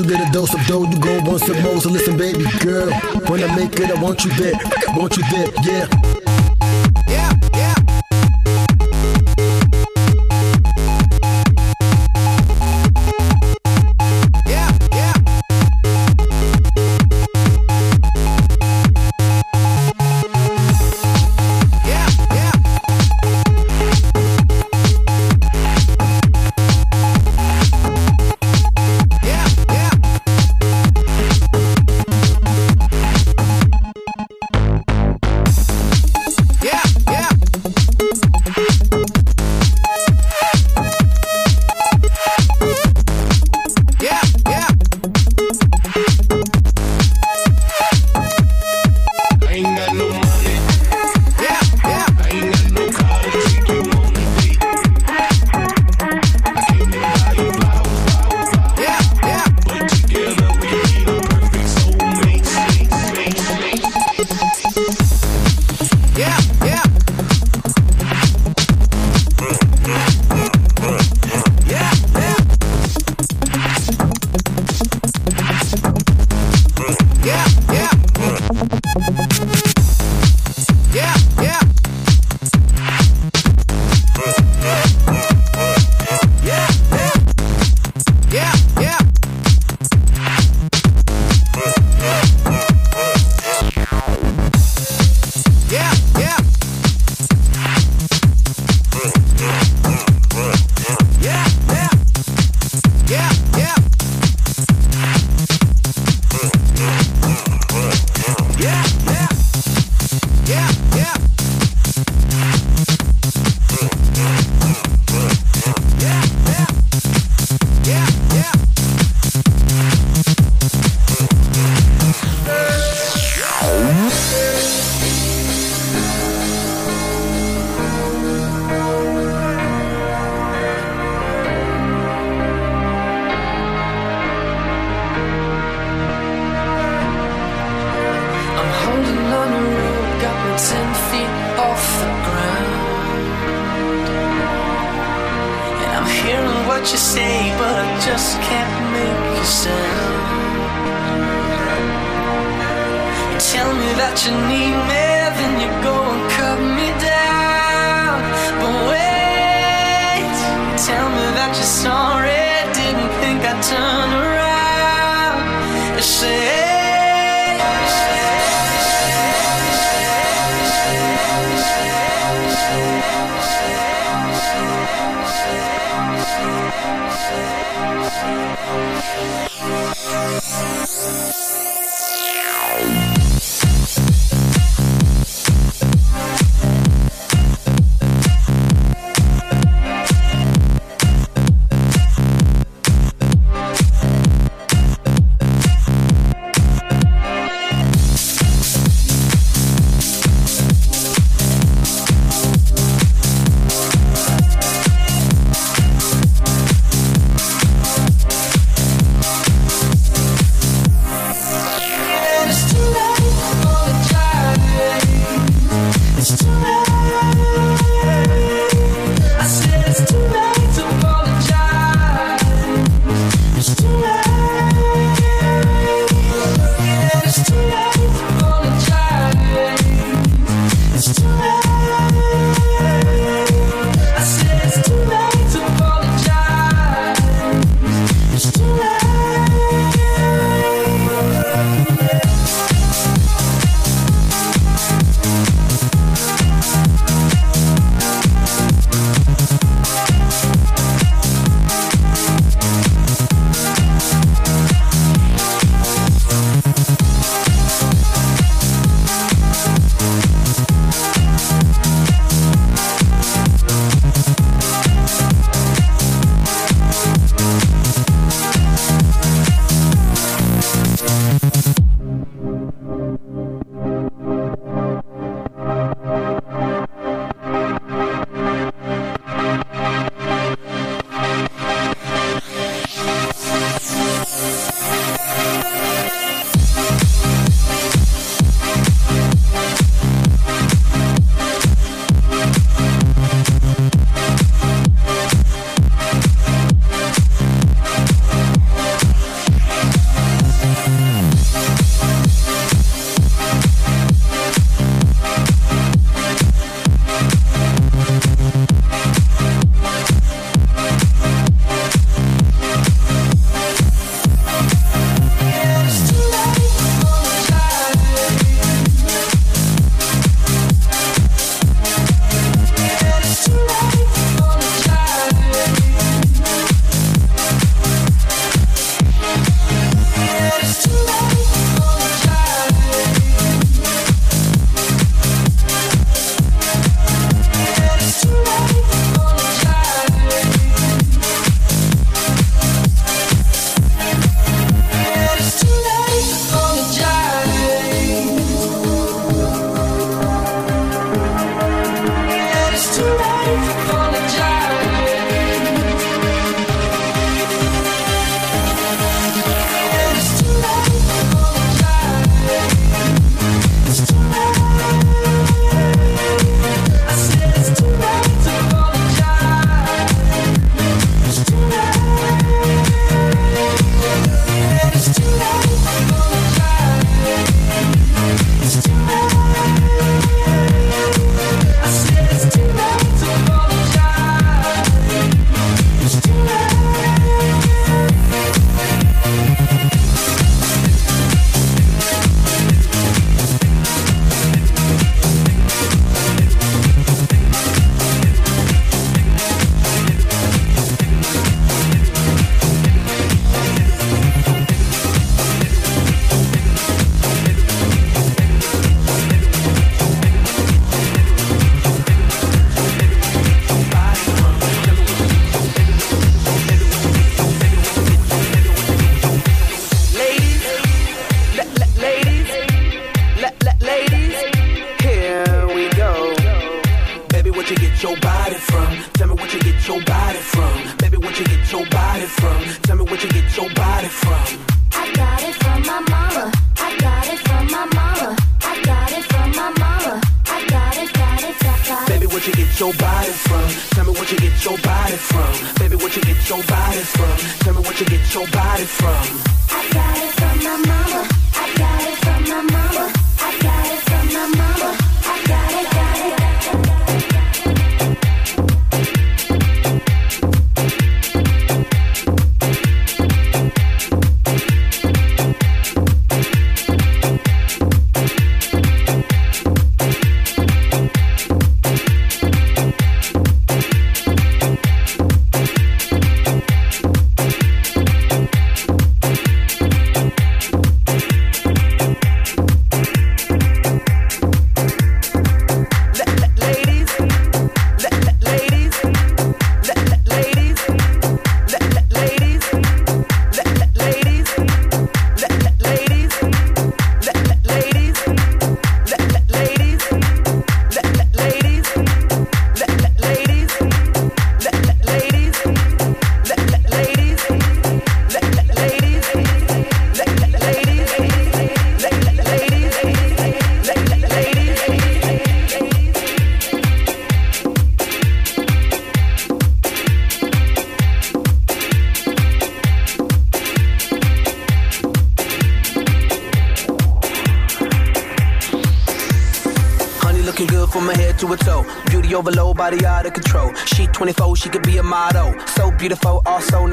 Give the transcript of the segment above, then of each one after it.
you get a dose of dough, you go once some more. So listen, baby girl, when I make it, I want you there, I want you there, yeah.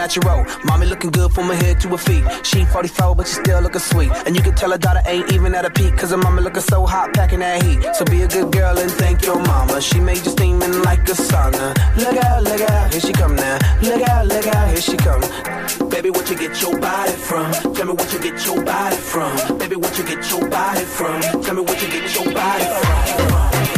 natural. Mommy looking good from her head to her feet. She 44, but she still looking sweet. And you can tell her daughter ain't even at a peak, cause her mama looking so hot, packing that heat. So be a good girl and thank your mama. She made you steaming like a sauna. Look out, look out, here she come now. Look out, look out, here she come. Baby, what you get your body from? Tell me what you get your body from. Baby, what you get your body from? Tell me what you get your body from.